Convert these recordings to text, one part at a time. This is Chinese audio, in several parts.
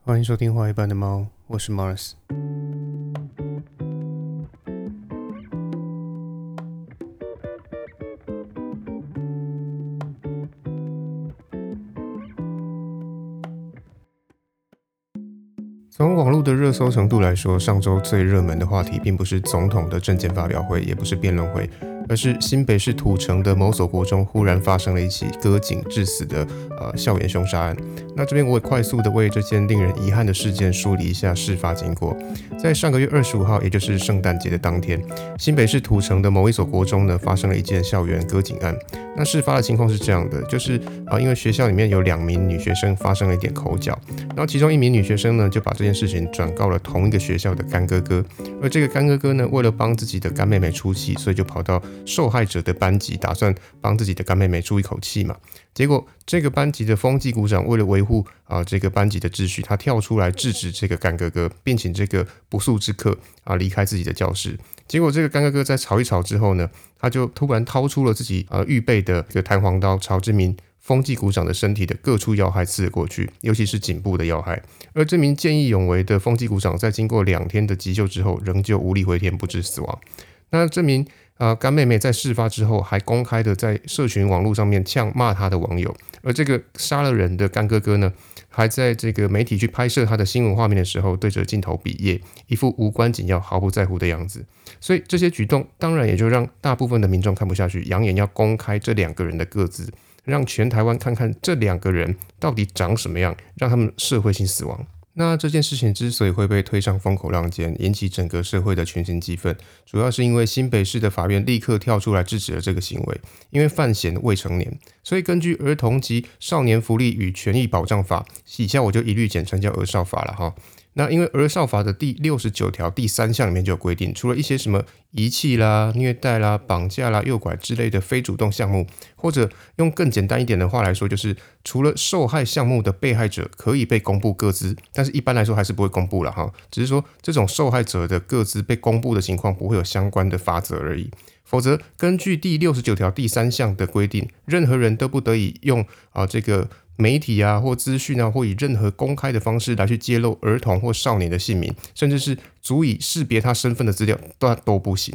欢迎收听《画一般的猫》，我是 Mars。从网络的热搜程度来说，上周最热门的话题并不是总统的政见发表会，也不是辩论会。而是新北市土城的某所国中忽然发生了一起割颈致死的呃校园凶杀案。那这边我也快速的为这件令人遗憾的事件梳理一下事发经过。在上个月二十五号，也就是圣诞节的当天，新北市土城的某一所国中呢发生了一件校园割颈案。那事发的情况是这样的，就是啊因为学校里面有两名女学生发生了一点口角，然后其中一名女学生呢就把这件事情转告了同一个学校的干哥哥，而这个干哥哥呢为了帮自己的干妹妹出气，所以就跑到受害者的班级，打算帮自己的干妹妹出一口气嘛。结果这个班级的风纪股长为了维护啊这个班级的秩序，他跳出来制止这个干哥哥，并请这个不速之客啊离开自己的教室。结果这个干哥哥在吵一吵之后呢，他就突然掏出了自己呃预备的这个弹簧刀，朝这名风纪股长的身体的各处要害刺了过去，尤其是颈部的要害。而这名见义勇为的风纪股长在经过两天的急救之后，仍旧无力回天，不治死亡。那这名啊干妹妹在事发之后还公开的在社群网络上面呛骂她的网友，而这个杀了人的干哥哥呢，还在这个媒体去拍摄他的新闻画面的时候，对着镜头比耶，一副无关紧要、毫不在乎的样子。所以这些举动当然也就让大部分的民众看不下去，扬言要公开这两个人的个资，让全台湾看看这两个人到底长什么样，让他们社会性死亡。那这件事情之所以会被推上风口浪尖，引起整个社会的群情激愤，主要是因为新北市的法院立刻跳出来制止了这个行为。因为范闲未成年，所以根据《儿童及少年福利与权益保障法》，以下我就一律简称叫《儿少法》了哈。那因为《儿少法》的第六十九条第三项里面就有规定，除了一些什么遗弃啦、虐待啦、绑架啦、诱拐之类的非主动项目，或者用更简单一点的话来说，就是除了受害项目的被害者可以被公布各资，但是一般来说还是不会公布了哈。只是说这种受害者的各资被公布的情况不会有相关的法则而已。否则，根据第六十九条第三项的规定，任何人都不得以用啊这个。媒体啊，或资讯啊，或以任何公开的方式来去揭露儿童或少年的姓名，甚至是足以识别他身份的资料，都都不行。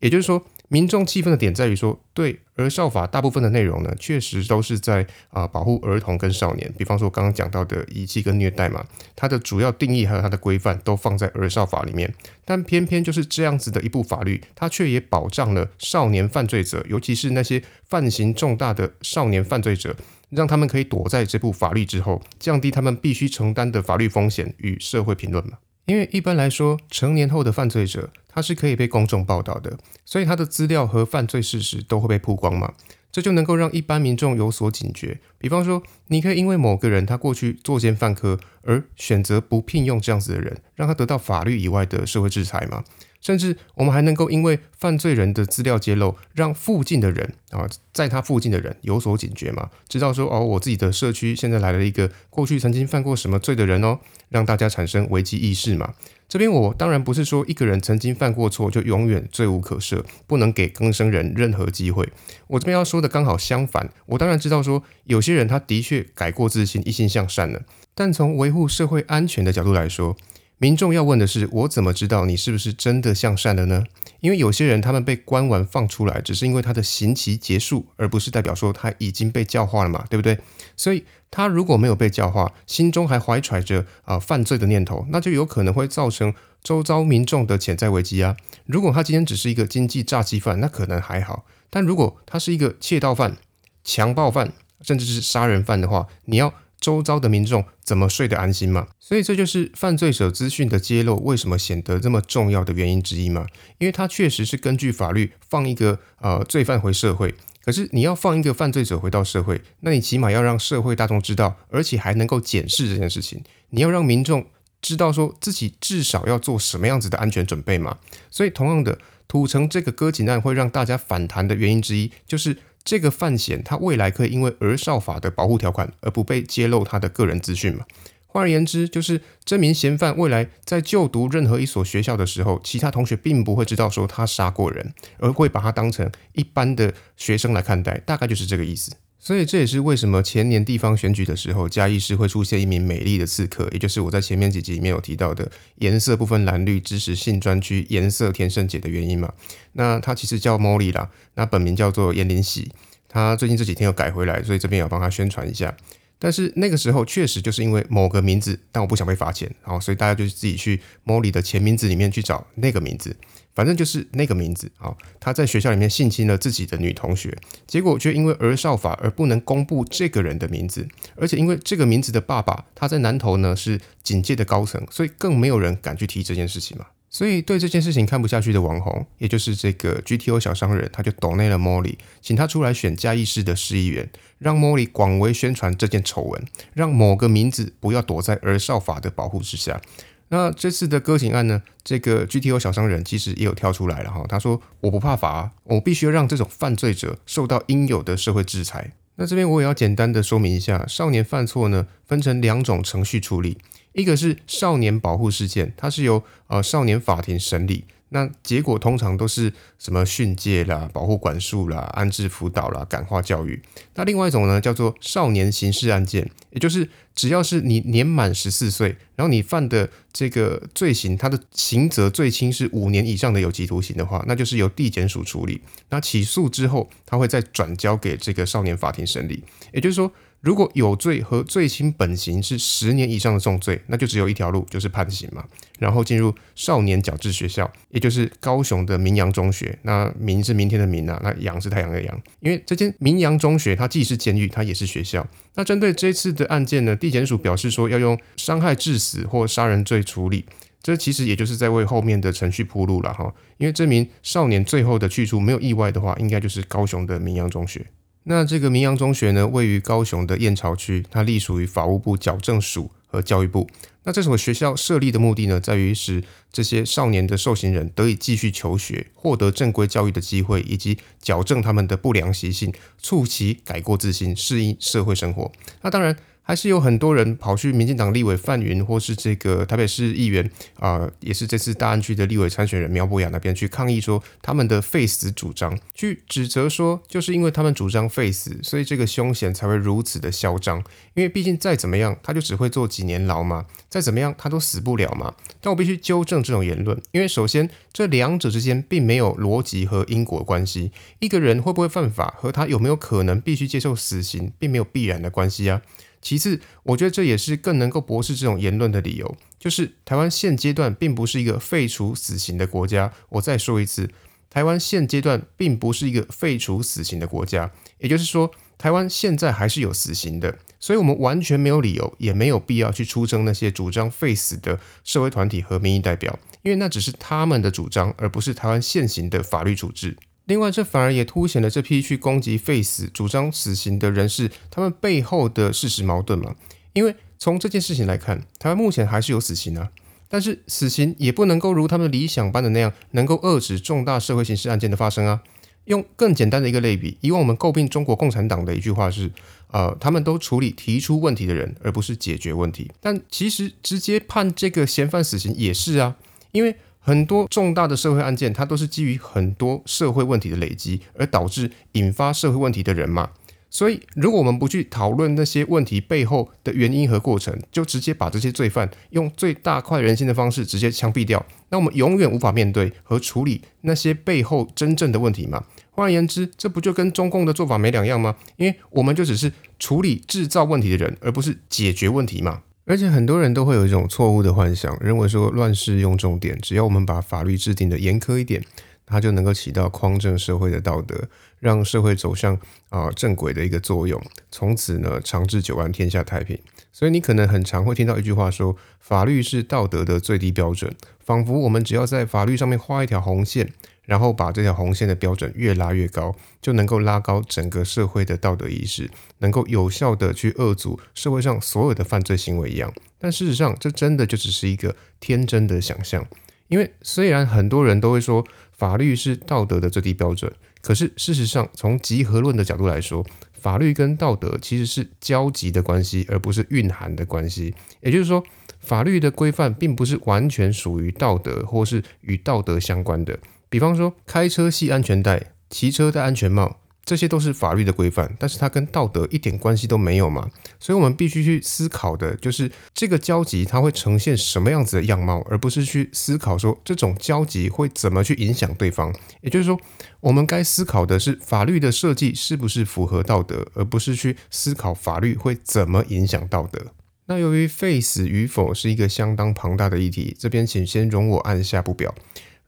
也就是说，民众气愤的点在于说，对儿少法大部分的内容呢，确实都是在啊保护儿童跟少年。比方说刚刚讲到的遗弃跟虐待嘛，它的主要定义还有它的规范都放在儿少法里面，但偏偏就是这样子的一部法律，它却也保障了少年犯罪者，尤其是那些犯行重大的少年犯罪者。让他们可以躲在这部法律之后，降低他们必须承担的法律风险与社会评论嘛？因为一般来说，成年后的犯罪者他是可以被公众报道的，所以他的资料和犯罪事实都会被曝光嘛。这就能够让一般民众有所警觉。比方说，你可以因为某个人他过去作奸犯科而选择不聘用这样子的人，让他得到法律以外的社会制裁嘛？甚至我们还能够因为犯罪人的资料揭露，让附近的人啊，在他附近的人有所警觉嘛，知道说哦，我自己的社区现在来了一个过去曾经犯过什么罪的人哦，让大家产生危机意识嘛。这边我当然不是说一个人曾经犯过错就永远罪无可赦，不能给更生人任何机会。我这边要说的刚好相反，我当然知道说有些人他的确改过自新，一心向善了，但从维护社会安全的角度来说。民众要问的是：我怎么知道你是不是真的向善的呢？因为有些人他们被关完放出来，只是因为他的刑期结束，而不是代表说他已经被教化了嘛，对不对？所以他如果没有被教化，心中还怀揣着啊犯罪的念头，那就有可能会造成周遭民众的潜在危机啊。如果他今天只是一个经济诈欺犯，那可能还好；但如果他是一个窃盗犯、强暴犯，甚至是杀人犯的话，你要。周遭的民众怎么睡得安心嘛？所以这就是犯罪者资讯的揭露为什么显得这么重要的原因之一嘛？因为它确实是根据法律放一个呃罪犯回社会，可是你要放一个犯罪者回到社会，那你起码要让社会大众知道，而且还能够检视这件事情。你要让民众知道说自己至少要做什么样子的安全准备嘛？所以同样的，土城这个割颈案会让大家反弹的原因之一就是。这个范闲，他未来可以因为儿少法的保护条款而不被揭露他的个人资讯嘛？换而言之，就是这名嫌犯未来在就读任何一所学校的时候，其他同学并不会知道说他杀过人，而会把他当成一般的学生来看待，大概就是这个意思。所以这也是为什么前年地方选举的时候，嘉义市会出现一名美丽的刺客，也就是我在前面几集里面有提到的颜色不分蓝绿支持性专区颜色天生姐的原因嘛。那他其实叫 Molly 啦，那本名叫做颜林喜，她最近这几天又改回来，所以这边要帮她宣传一下。但是那个时候确实就是因为某个名字，但我不想被罚钱，好，所以大家就自己去 Molly 的前名字里面去找那个名字。反正就是那个名字啊，他在学校里面性侵了自己的女同学，结果却因为儿少法而不能公布这个人的名字，而且因为这个名字的爸爸他在南投呢是警界的高层，所以更没有人敢去提这件事情嘛。所以对这件事情看不下去的网红，也就是这个 GTO 小商人，他就抖内了 Molly，请他出来选嘉义市的市议员，让 Molly 广为宣传这件丑闻，让某个名字不要躲在儿少法的保护之下。那这次的割颈案呢？这个 GTO 小商人其实也有跳出来了哈，他说：“我不怕罚，我必须要让这种犯罪者受到应有的社会制裁。”那这边我也要简单的说明一下，少年犯错呢，分成两种程序处理，一个是少年保护事件，它是由呃少年法庭审理。那结果通常都是什么训诫啦、保护管束啦、安置辅导啦、感化教育。那另外一种呢，叫做少年刑事案件，也就是只要是你年满十四岁，然后你犯的这个罪行，它的刑责最轻是五年以上的有期徒刑的话，那就是由地检署处理。那起诉之后，他会再转交给这个少年法庭审理。也就是说。如果有罪和罪轻本刑是十年以上的重罪，那就只有一条路，就是判刑嘛。然后进入少年矫治学校，也就是高雄的明阳中学。那明是明天的明啊，那阳是太阳的阳。因为这间明阳中学，它既是监狱，它也是学校。那针对这次的案件呢，地检署表示说要用伤害致死或杀人罪处理，这其实也就是在为后面的程序铺路了哈。因为这名少年最后的去处没有意外的话，应该就是高雄的明阳中学。那这个明阳中学呢，位于高雄的燕巢区，它隶属于法务部矫正署和教育部。那这所学校设立的目的呢，在于使这些少年的受刑人得以继续求学，获得正规教育的机会，以及矫正他们的不良习性，促其改过自新，适应社会生活。那当然。还是有很多人跑去民进党立委范云，或是这个台北市议员啊，也是这次大安区的立委参选人苗博雅那边去抗议，说他们的废死主张，去指责说，就是因为他们主张废死，所以这个凶险才会如此的嚣张。因为毕竟再怎么样，他就只会坐几年牢嘛，再怎么样他都死不了嘛。但我必须纠正这种言论，因为首先这两者之间并没有逻辑和因果关系。一个人会不会犯法，和他有没有可能必须接受死刑，并没有必然的关系啊。其次，我觉得这也是更能够驳斥这种言论的理由，就是台湾现阶段并不是一个废除死刑的国家。我再说一次，台湾现阶段并不是一个废除死刑的国家。也就是说，台湾现在还是有死刑的，所以我们完全没有理由，也没有必要去出征那些主张废死的社会团体和民意代表，因为那只是他们的主张，而不是台湾现行的法律处置。另外，这反而也凸显了这批去攻击废死、主张死刑的人士，他们背后的事实矛盾嘛？因为从这件事情来看，台湾目前还是有死刑啊，但是死刑也不能够如他们理想般的那样，能够遏制重大社会刑事案件的发生啊。用更简单的一个类比，以往我们诟病中国共产党的一句话是：呃，他们都处理提出问题的人，而不是解决问题。但其实直接判这个嫌犯死刑也是啊，因为。很多重大的社会案件，它都是基于很多社会问题的累积而导致引发社会问题的人嘛。所以，如果我们不去讨论那些问题背后的原因和过程，就直接把这些罪犯用最大快人心的方式直接枪毙掉，那我们永远无法面对和处理那些背后真正的问题嘛。换而言之，这不就跟中共的做法没两样吗？因为我们就只是处理制造问题的人，而不是解决问题嘛。而且很多人都会有一种错误的幻想，认为说乱世用重典，只要我们把法律制定的严苛一点，它就能够起到匡正社会的道德，让社会走向啊正轨的一个作用，从此呢长治久安，天下太平。所以你可能很常会听到一句话说，法律是道德的最低标准，仿佛我们只要在法律上面画一条红线。然后把这条红线的标准越拉越高，就能够拉高整个社会的道德意识，能够有效的去遏阻社会上所有的犯罪行为一样。但事实上，这真的就只是一个天真的想象。因为虽然很多人都会说法律是道德的最低标准，可是事实上，从集合论的角度来说，法律跟道德其实是交集的关系，而不是蕴含的关系。也就是说，法律的规范并不是完全属于道德，或是与道德相关的。比方说，开车系安全带，骑车戴安全帽，这些都是法律的规范，但是它跟道德一点关系都没有嘛。所以我们必须去思考的就是这个交集它会呈现什么样子的样貌，而不是去思考说这种交集会怎么去影响对方。也就是说，我们该思考的是法律的设计是不是符合道德，而不是去思考法律会怎么影响道德。那由于废死与否是一个相当庞大的议题，这边请先容我按下不表。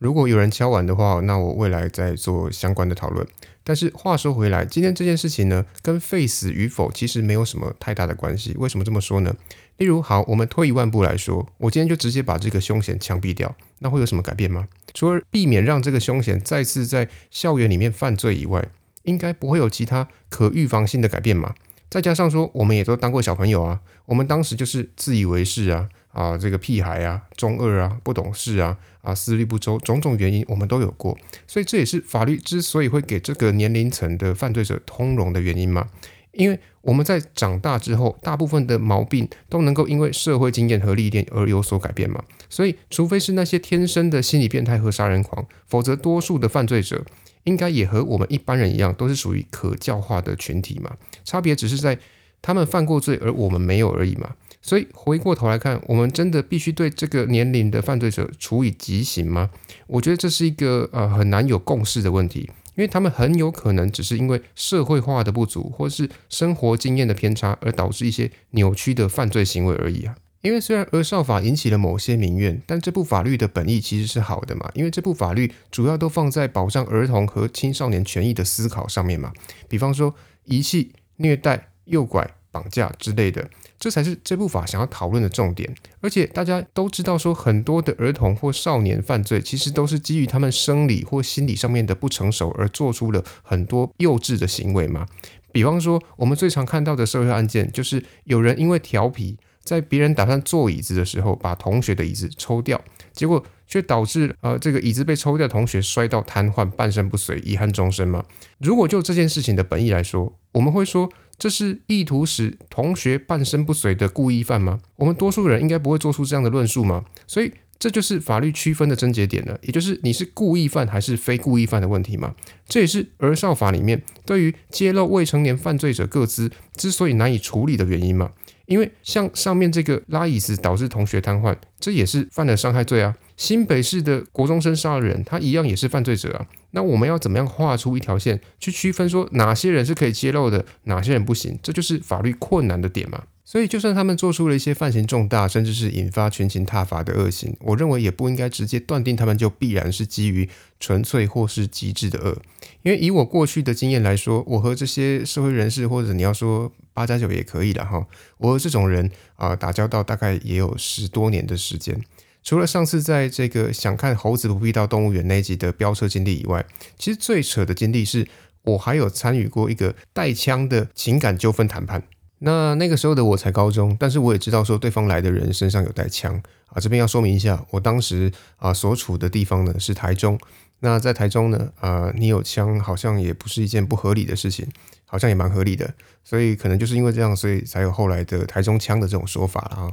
如果有人敲完的话，那我未来再做相关的讨论。但是话说回来，今天这件事情呢，跟废死与否其实没有什么太大的关系。为什么这么说呢？例如，好，我们退一万步来说，我今天就直接把这个凶嫌枪毙掉，那会有什么改变吗？除了避免让这个凶嫌再次在校园里面犯罪以外，应该不会有其他可预防性的改变嘛？再加上说，我们也都当过小朋友啊，我们当时就是自以为是啊，啊，这个屁孩啊，中二啊，不懂事啊，啊，思虑不周，种种原因我们都有过，所以这也是法律之所以会给这个年龄层的犯罪者通融的原因嘛。因为我们在长大之后，大部分的毛病都能够因为社会经验和历练而有所改变嘛。所以，除非是那些天生的心理变态和杀人狂，否则多数的犯罪者。应该也和我们一般人一样，都是属于可教化的群体嘛。差别只是在他们犯过罪，而我们没有而已嘛。所以回过头来看，我们真的必须对这个年龄的犯罪者处以极刑吗？我觉得这是一个呃很难有共识的问题，因为他们很有可能只是因为社会化的不足，或是生活经验的偏差，而导致一些扭曲的犯罪行为而已啊。因为虽然儿少法引起了某些民怨，但这部法律的本意其实是好的嘛。因为这部法律主要都放在保障儿童和青少年权益的思考上面嘛。比方说遗弃、虐待、诱拐、绑架之类的，这才是这部法想要讨论的重点。而且大家都知道，说很多的儿童或少年犯罪，其实都是基于他们生理或心理上面的不成熟而做出了很多幼稚的行为嘛。比方说，我们最常看到的社会案件，就是有人因为调皮。在别人打算坐椅子的时候，把同学的椅子抽掉，结果却导致呃这个椅子被抽掉，同学摔到瘫痪，半身不遂，遗憾终身嘛？如果就这件事情的本意来说，我们会说这是意图使同学半身不遂的故意犯吗？我们多数人应该不会做出这样的论述吗？所以这就是法律区分的症结点了，也就是你是故意犯还是非故意犯的问题嘛？这也是儿少法里面对于揭露未成年犯罪者各资之所以难以处理的原因嘛。因为像上面这个拉椅子导致同学瘫痪，这也是犯了伤害罪啊。新北市的国中生杀人，他一样也是犯罪者啊。那我们要怎么样画出一条线去区分说哪些人是可以揭露的，哪些人不行？这就是法律困难的点嘛。所以，就算他们做出了一些犯行重大，甚至是引发群情挞伐的恶行，我认为也不应该直接断定他们就必然是基于纯粹或是极致的恶。因为以我过去的经验来说，我和这些社会人士，或者你要说八加九也可以了哈，我和这种人啊打交道大概也有十多年的时间。除了上次在这个想看猴子不必到动物园那集的飙车经历以外，其实最扯的经历是我还有参与过一个带枪的情感纠纷谈判。那那个时候的我才高中，但是我也知道说对方来的人身上有带枪啊。这边要说明一下，我当时啊所处的地方呢是台中。那在台中呢，啊你有枪好像也不是一件不合理的事情，好像也蛮合理的。所以可能就是因为这样，所以才有后来的台中枪的这种说法了啊。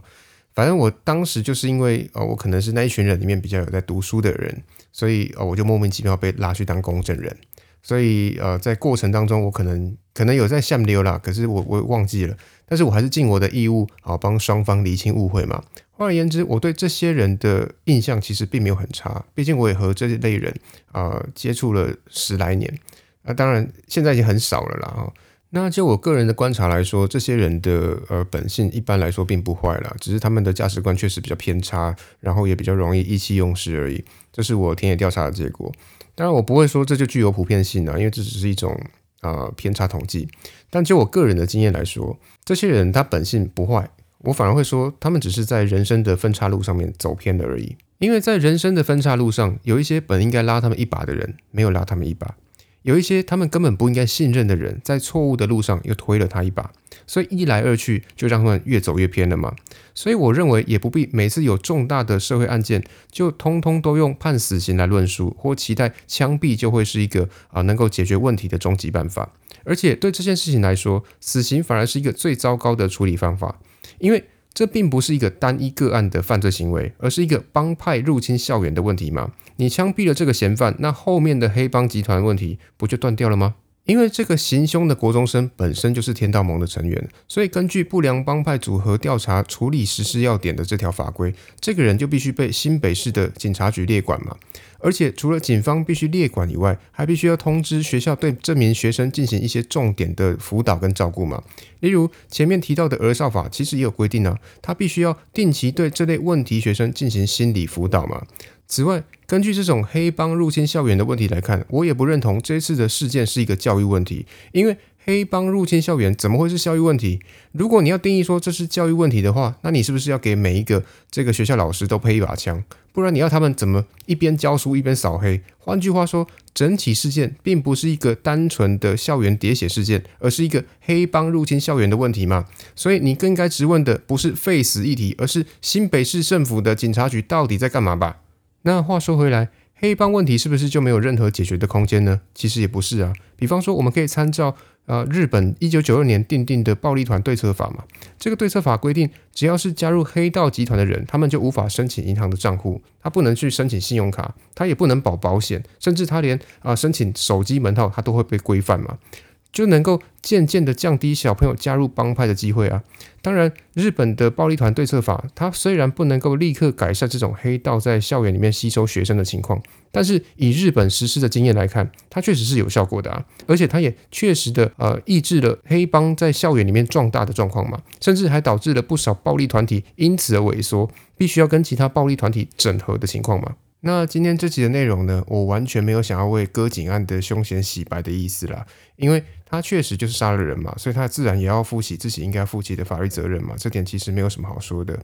反正我当时就是因为呃我可能是那一群人里面比较有在读书的人，所以呃我就莫名其妙被拉去当公证人。所以呃，在过程当中，我可能可能有在下溜啦，可是我我忘记了，但是我还是尽我的义务好，帮双方厘清误会嘛。换而言之，我对这些人的印象其实并没有很差，毕竟我也和这类人啊接触了十来年。那当然现在已经很少了啦。那就我个人的观察来说，这些人的呃本性一般来说并不坏啦，只是他们的价值观确实比较偏差，然后也比较容易意气用事而已。这是我田野调查的结果。当然，我不会说这就具有普遍性啊，因为这只是一种啊偏差统计。但就我个人的经验来说，这些人他本性不坏，我反而会说他们只是在人生的分岔路上面走偏了而已。因为在人生的分岔路上，有一些本应该拉他们一把的人，没有拉他们一把。有一些他们根本不应该信任的人，在错误的路上又推了他一把，所以一来二去就让他们越走越偏了嘛。所以我认为也不必每次有重大的社会案件就通通都用判死刑来论述，或期待枪毙就会是一个啊能够解决问题的终极办法。而且对这件事情来说，死刑反而是一个最糟糕的处理方法，因为。这并不是一个单一个案的犯罪行为，而是一个帮派入侵校园的问题吗？你枪毙了这个嫌犯，那后面的黑帮集团问题不就断掉了吗？因为这个行凶的国中生本身就是天道盟的成员，所以根据不良帮派组合调查处理实施要点的这条法规，这个人就必须被新北市的警察局列管嘛。而且除了警方必须列管以外，还必须要通知学校对这名学生进行一些重点的辅导跟照顾嘛。例如前面提到的儿少法，其实也有规定啊，他必须要定期对这类问题学生进行心理辅导嘛。此外，根据这种黑帮入侵校园的问题来看，我也不认同这次的事件是一个教育问题，因为黑帮入侵校园怎么会是教育问题？如果你要定义说这是教育问题的话，那你是不是要给每一个这个学校老师都配一把枪？不然你要他们怎么一边教书一边扫黑？换句话说，整体事件并不是一个单纯的校园喋血事件，而是一个黑帮入侵校园的问题嘛？所以你更该质问的不是废死议题，而是新北市政府的警察局到底在干嘛吧？那话说回来，黑帮问题是不是就没有任何解决的空间呢？其实也不是啊。比方说，我们可以参照呃日本一九九二年订定的暴力团对策法嘛。这个对策法规定，只要是加入黑道集团的人，他们就无法申请银行的账户，他不能去申请信用卡，他也不能保保险，甚至他连啊申请手机门号，他都会被规范嘛。就能够渐渐的降低小朋友加入帮派的机会啊！当然，日本的暴力团对策法，它虽然不能够立刻改善这种黑道在校园里面吸收学生的情况，但是以日本实施的经验来看，它确实是有效果的啊！而且它也确实的呃抑制了黑帮在校园里面壮大的状况嘛，甚至还导致了不少暴力团体因此而萎缩，必须要跟其他暴力团体整合的情况嘛。那今天这集的内容呢，我完全没有想要为割颈案的凶嫌洗白的意思啦，因为他确实就是杀了人嘛，所以他自然也要负起自己应该负起的法律责任嘛，这点其实没有什么好说的。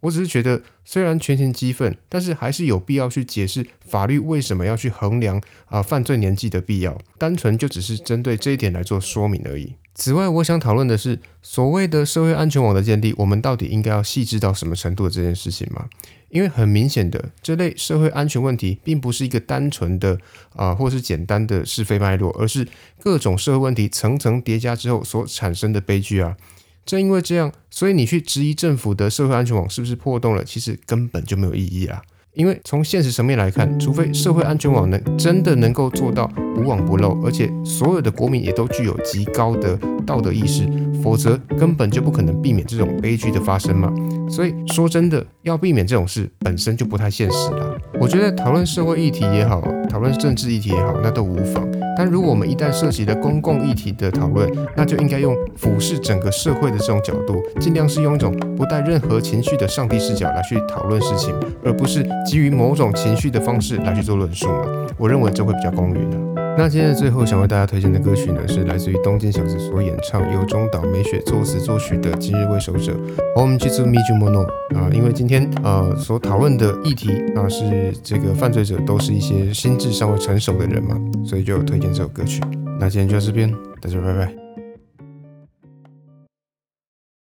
我只是觉得，虽然全情激愤，但是还是有必要去解释法律为什么要去衡量啊犯罪年纪的必要，单纯就只是针对这一点来做说明而已。此外，我想讨论的是所谓的社会安全网的建立，我们到底应该要细致到什么程度的这件事情吗？因为很明显的，这类社会安全问题并不是一个单纯的啊，或是简单的是非脉络，而是各种社会问题层层叠加之后所产生的悲剧啊。正因为这样，所以你去质疑政府的社会安全网是不是破洞了，其实根本就没有意义啊。因为从现实层面来看，除非社会安全网能真的能够做到无网不漏，而且所有的国民也都具有极高的道德意识，否则根本就不可能避免这种悲剧的发生嘛。所以说真的，要避免这种事本身就不太现实了。我觉得讨论社会议题也好，讨论政治议题也好，那都无妨。但如果我们一旦涉及了公共议题的讨论，那就应该用俯视整个社会的这种角度，尽量是用一种不带任何情绪的上帝视角来去讨论事情，而不是基于某种情绪的方式来去做论述嘛。我认为这会比较公允的。那今天的最后想为大家推荐的歌曲呢，是来自于东京小子所演唱，由中岛美雪作词作曲的《今日为首者》。我们去做 Miju Mono 啊，因为今天呃所讨论的议题啊是这个犯罪者都是一些心智尚未成熟的人嘛，所以就推荐这首歌曲。那今天就到这边，大家拜拜。